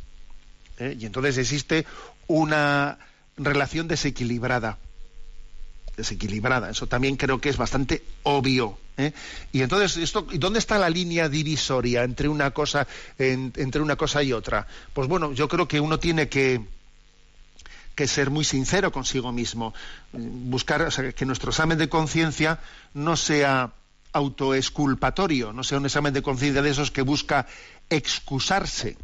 ¿eh? Y entonces existe una relación desequilibrada. Desequilibrada. Eso también creo que es bastante obvio. ¿eh? Y entonces, esto, ¿dónde está la línea divisoria entre una cosa, en, entre una cosa y otra? Pues bueno, yo creo que uno tiene que, que ser muy sincero consigo mismo. Buscar o sea, que nuestro examen de conciencia no sea autoexculpatorio, no sea un examen de conciencia de esos que busca excusarse,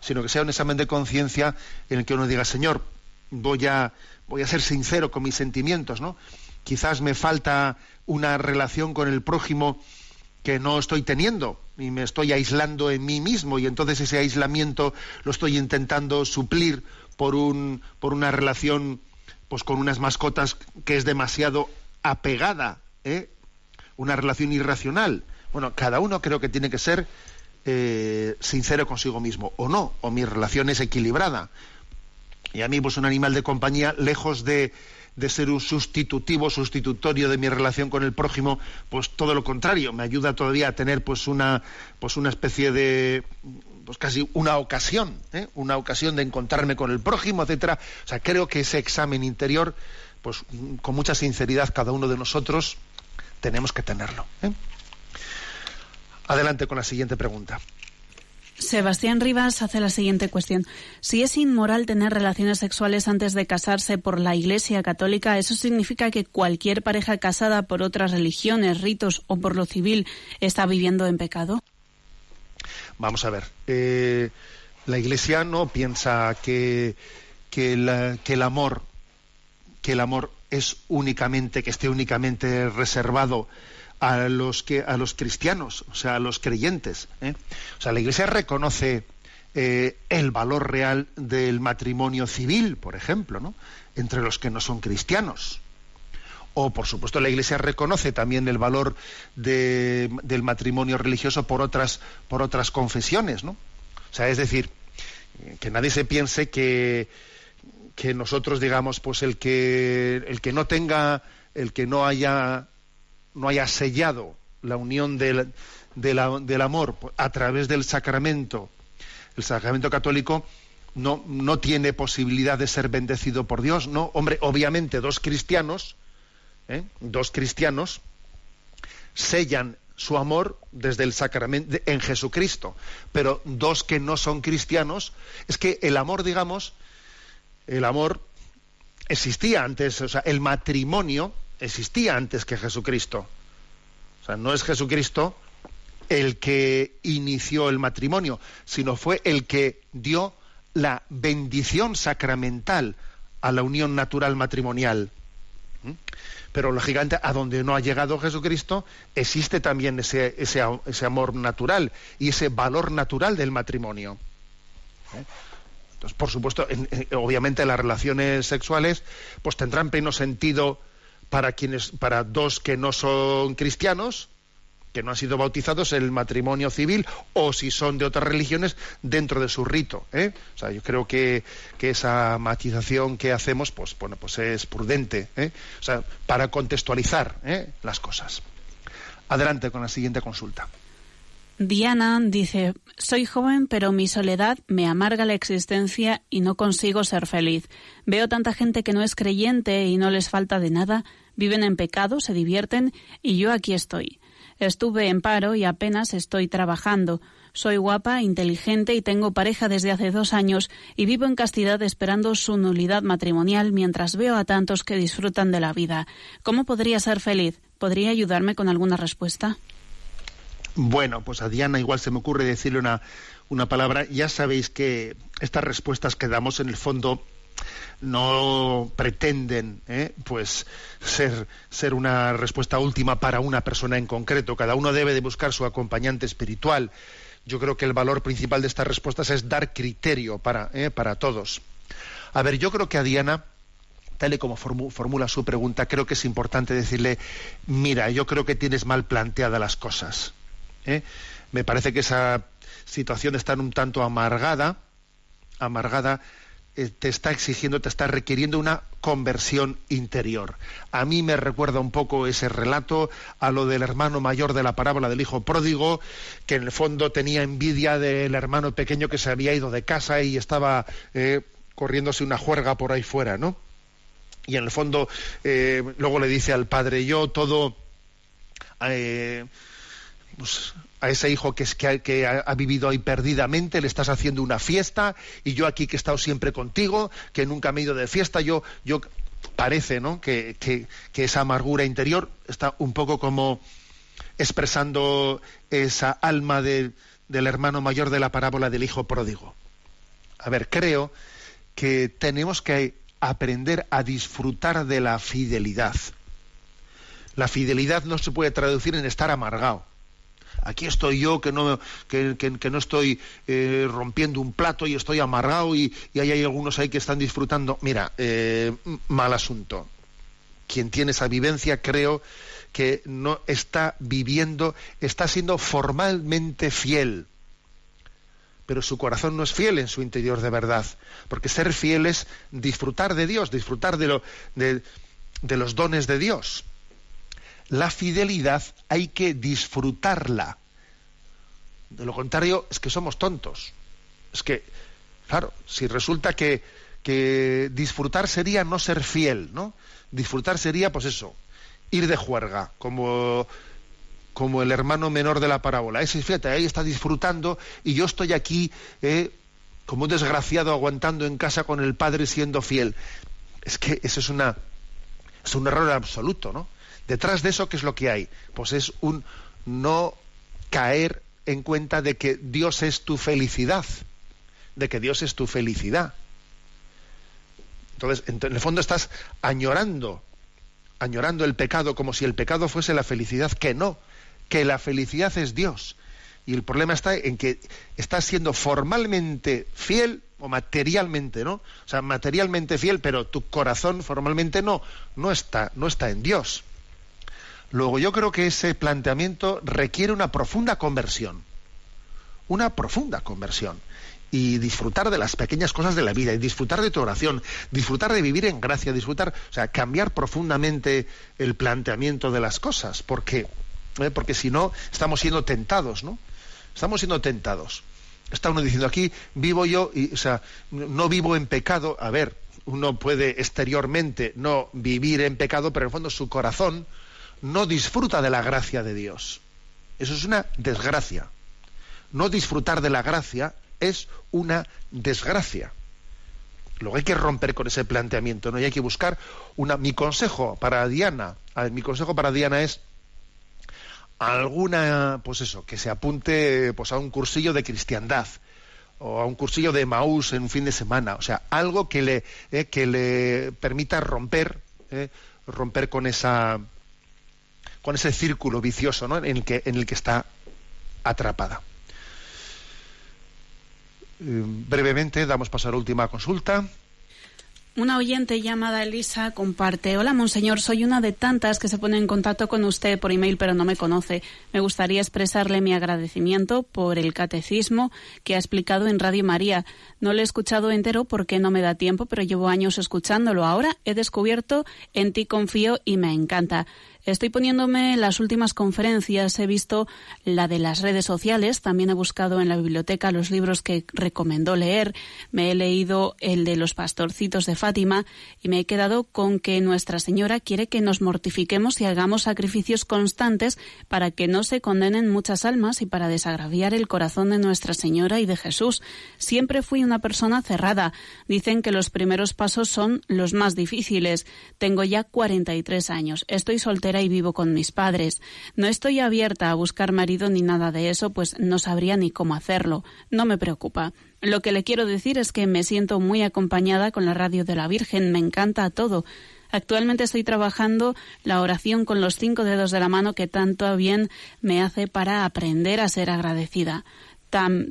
sino que sea un examen de conciencia en el que uno diga, Señor, voy a, voy a ser sincero con mis sentimientos, ¿no? Quizás me falta una relación con el prójimo que no estoy teniendo y me estoy aislando en mí mismo y entonces ese aislamiento lo estoy intentando suplir por un por una relación pues con unas mascotas que es demasiado apegada, ¿eh? una relación irracional. Bueno, cada uno creo que tiene que ser eh, sincero consigo mismo, o no, o mi relación es equilibrada. Y a mí, pues un animal de compañía, lejos de, de ser un sustitutivo, sustitutorio de mi relación con el prójimo, pues todo lo contrario, me ayuda todavía a tener pues una, pues una especie de pues casi una ocasión, ¿eh? una ocasión de encontrarme con el prójimo, etcétera. O sea, creo que ese examen interior, pues con mucha sinceridad cada uno de nosotros tenemos que tenerlo. ¿eh? Adelante con la siguiente pregunta. Sebastián Rivas hace la siguiente cuestión. Si es inmoral tener relaciones sexuales antes de casarse por la Iglesia Católica, ¿eso significa que cualquier pareja casada por otras religiones, ritos o por lo civil está viviendo en pecado? Vamos a ver. eh, la Iglesia no piensa que, que, el amor que el amor es únicamente que esté únicamente reservado a los que a los cristianos, o sea, a los creyentes. ¿eh? O sea, la Iglesia reconoce eh, el valor real del matrimonio civil, por ejemplo, ¿no? entre los que no son cristianos. O, por supuesto, la Iglesia reconoce también el valor de- del matrimonio religioso por otras, por otras confesiones, ¿no? O sea, es decir, que nadie se piense que, que nosotros, digamos, pues el que, el que no tenga, el que no haya, no haya sellado la unión del, del amor a través del sacramento, el sacramento católico, no, no tiene posibilidad de ser bendecido por Dios, ¿no? Hombre, obviamente dos cristianos, ¿eh? dos cristianos sellan su amor desde el sacramento en Jesucristo, pero dos que no son cristianos, es que el amor, digamos, el amor existía antes, o sea, el matrimonio existía antes que Jesucristo. O sea, no es Jesucristo el que inició el matrimonio, sino fue el que dio la bendición sacramental a la unión natural matrimonial. ¿Mm? Pero lógicamente, a donde no ha llegado Jesucristo, existe también ese, ese, ese amor natural y ese valor natural del matrimonio. ¿Eh? Entonces, por supuesto, en- en- obviamente las relaciones sexuales pues tendrán pleno sentido para quienes, para dos que no son cristianos, que no han sido bautizados el matrimonio civil, o si son de otras religiones, dentro de su rito. ¿eh? O sea, yo creo que, que esa matización que hacemos, pues bueno, pues es prudente, ¿eh? o sea, para contextualizar ¿eh? las cosas. Adelante con la siguiente consulta. Diana dice, soy joven pero mi soledad me amarga la existencia y no consigo ser feliz. Veo tanta gente que no es creyente y no les falta de nada, viven en pecado, se divierten y yo aquí estoy. Estuve en paro y apenas estoy trabajando. Soy guapa, inteligente y tengo pareja desde hace dos años y vivo en castidad esperando su nulidad matrimonial mientras veo a tantos que disfrutan de la vida. ¿Cómo podría ser feliz? ¿Podría ayudarme con alguna respuesta? Bueno, pues a Diana igual se me ocurre decirle una, una palabra. Ya sabéis que estas respuestas que damos en el fondo no pretenden ¿eh? pues ser, ser una respuesta última para una persona en concreto. Cada uno debe de buscar su acompañante espiritual. Yo creo que el valor principal de estas respuestas es dar criterio para, ¿eh? para todos. A ver, yo creo que a Diana, tal y como formu- formula su pregunta, creo que es importante decirle, mira, yo creo que tienes mal planteadas las cosas. ¿eh? Me parece que esa situación está un tanto amargada, amargada, te está exigiendo, te está requiriendo una conversión interior. A mí me recuerda un poco ese relato a lo del hermano mayor de la parábola del hijo pródigo, que en el fondo tenía envidia del hermano pequeño que se había ido de casa y estaba eh, corriéndose una juerga por ahí fuera, ¿no? Y en el fondo eh, luego le dice al padre, yo todo... eh, pues, a ese hijo que, es, ha, que ha- vivido ahí perdidamente, le estás haciendo una fiesta y yo aquí que he estado siempre contigo, que nunca me he ido de fiesta, yo, yo parece ¿no? que, que- que esa amargura interior está un poco como expresando esa alma de- del hermano mayor de la parábola del hijo pródigo. A ver, creo que tenemos que aprender a disfrutar de la fidelidad. La fidelidad no se puede traducir en estar amargado aquí estoy yo que no, que, no estoy eh, rompiendo un plato y estoy amargado y, ahí hay algunos ahí que están disfrutando. Mira, eh, mal asunto. Quien tiene esa vivencia creo que no está viviendo, está siendo formalmente fiel, pero su corazón no es fiel en su interior de verdad, porque ser fiel es disfrutar de Dios, disfrutar de los dones de Dios. La fidelidad hay que disfrutarla. De lo contrario, es que somos tontos. Es que, claro, si resulta que, que disfrutar sería no ser fiel, ¿no? Disfrutar sería, pues eso, ir de juerga, como, como el hermano menor de la parábola. Ese, fíjate, ahí está disfrutando y yo estoy aquí eh, como un desgraciado aguantando en casa con el padre siendo fiel. Es que eso es una es un error absoluto, ¿no? Detrás de eso, ¿qué es lo que hay? Pues es un no caer en cuenta de que Dios es tu felicidad, de que Dios es tu felicidad. Entonces, en el fondo estás añorando, añorando el pecado como si el pecado fuese la felicidad, que no, que la felicidad es Dios. Y el problema está en que estás siendo formalmente fiel o materialmente, ¿no? O sea, materialmente fiel, pero tu corazón formalmente no, no está, no está en Dios. Luego yo creo que ese planteamiento requiere una profunda conversión. Una profunda conversión. Y disfrutar de las pequeñas cosas de la vida, y disfrutar de tu oración, disfrutar de vivir en gracia, disfrutar, o sea, cambiar profundamente el planteamiento de las cosas, porque, ¿eh? porque si no, estamos siendo tentados, ¿no? Estamos siendo tentados. Está uno diciendo aquí, vivo yo, y, o sea, no vivo en pecado. A ver, uno puede exteriormente no vivir en pecado, pero en el fondo su corazón no disfruta de la gracia de Dios. Eso es una desgracia. No disfrutar de la gracia es una desgracia. Luego hay que romper con ese planteamiento, ¿no? Y hay que buscar una. Mi consejo para Diana, mi consejo para Diana es alguna, pues eso, que se apunte pues a un cursillo de cristiandad o a un cursillo de Maús en un fin de semana, o sea, algo que le eh, que le permita romper eh, romper con esa con ese círculo vicioso ¿no? en el que está atrapada. Eh, brevemente damos paso a la última consulta. Una oyente llamada Elisa comparte, hola Monseñor, soy una de tantas que se pone en contacto con usted por email pero no me conoce. Me gustaría expresarle mi agradecimiento por el catecismo que ha explicado en Radio María. No lo he escuchado entero porque no me da tiempo, pero llevo años escuchándolo. Ahora he descubierto En ti confío y me encanta. Estoy poniéndome las últimas conferencias, he visto la de las redes sociales, también he buscado en la biblioteca los libros que recomendó leer, me he leído el de los pastorcitos de Fátima y me he quedado con que Nuestra Señora quiere que nos mortifiquemos y hagamos sacrificios constantes para que no se condenen muchas almas y para desagraviar el corazón de Nuestra Señora y de Jesús. Siempre fui una persona cerrada. Dicen que los primeros pasos son los más difíciles. Tengo ya 43 años. Estoy soltera y vivo con mis padres. No estoy abierta a buscar marido ni nada de eso, pues no sabría ni cómo hacerlo. No me preocupa. Lo que le quiero decir es que me siento muy acompañada con la radio de la Virgen, me encanta todo. Actualmente estoy trabajando la oración con los cinco dedos de la mano que tanto bien me hace para aprender a ser agradecida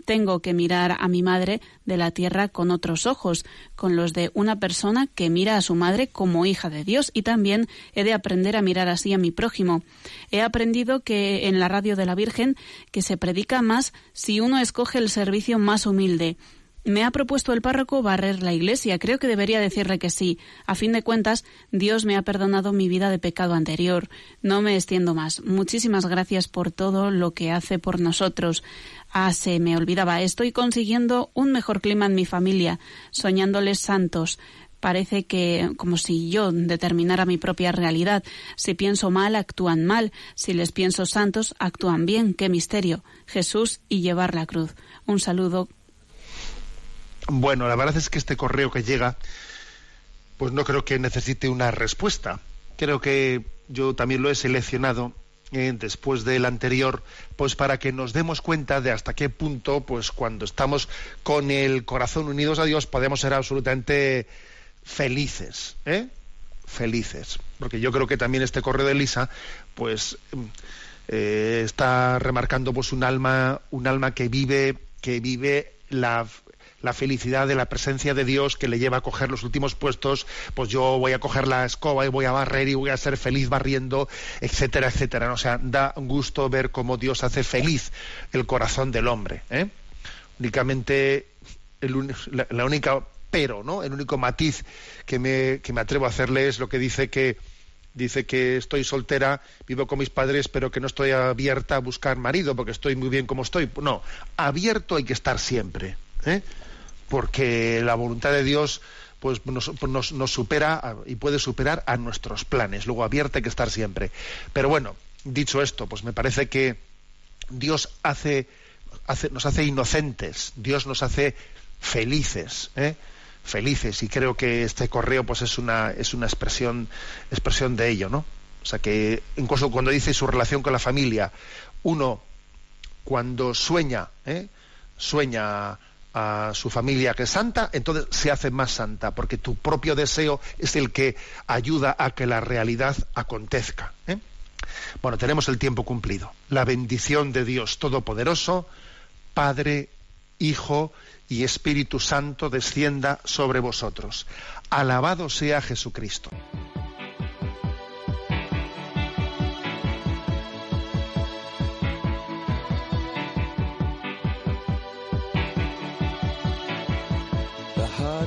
tengo que mirar a mi madre de la tierra con otros ojos, con los de una persona que mira a su madre como hija de Dios y también he de aprender a mirar así a mi prójimo. He aprendido que en la radio de la Virgen que se predica más si uno escoge el servicio más humilde. Me ha propuesto el párroco barrer la iglesia. Creo que debería decirle que sí. A fin de cuentas, Dios me ha perdonado mi vida de pecado anterior. No me extiendo más. Muchísimas gracias por todo lo que hace por nosotros. Ah, se me olvidaba. Estoy consiguiendo un mejor clima en mi familia, soñándoles santos. Parece que como si yo determinara mi propia realidad. Si pienso mal, actúan mal. Si les pienso santos, actúan bien. Qué misterio. Jesús y llevar la cruz. Un saludo. Bueno, la verdad es que este correo que llega, pues no creo que necesite una respuesta. Creo que yo también lo he seleccionado eh, después del anterior, pues para que nos demos cuenta de hasta qué punto, pues cuando estamos con el corazón unidos a Dios, podemos ser absolutamente felices, ¿eh? felices. Porque yo creo que también este correo de Elisa, pues eh, está remarcando pues un alma, un alma que vive, que vive la la felicidad de la presencia de Dios que le lleva a coger los últimos puestos, pues yo voy a coger la escoba y voy a barrer y voy a ser feliz barriendo, etcétera, etcétera. O sea, da gusto ver cómo Dios hace feliz el corazón del hombre. ¿eh? Únicamente la, única pero, ¿no? El único matiz que me, que me atrevo a hacerle es lo que dice que dice que estoy soltera, vivo con mis padres, pero que no estoy abierta a buscar marido porque estoy muy bien como estoy. No, abierto hay que estar siempre, ¿eh? Porque la voluntad de Dios pues nos, nos- supera y puede superar a nuestros planes. Luego abierto hay que estar siempre. Pero bueno, dicho esto, pues me parece que Dios hace, hace- nos hace inocentes, Dios nos hace felices, ¿eh? felices y creo que este correo pues es una es una expresión expresión de ello, ¿no? O sea que incluso cuando dice su relación con la familia, uno cuando sueña, ¿eh? sueña a su familia que es santa, entonces se hace más santa, porque tu propio deseo es el que ayuda a que la realidad acontezca. ¿eh? Bueno, tenemos el tiempo cumplido. La bendición de Dios Todopoderoso, Padre, Hijo y Espíritu Santo descienda sobre vosotros. Alabado sea Jesucristo.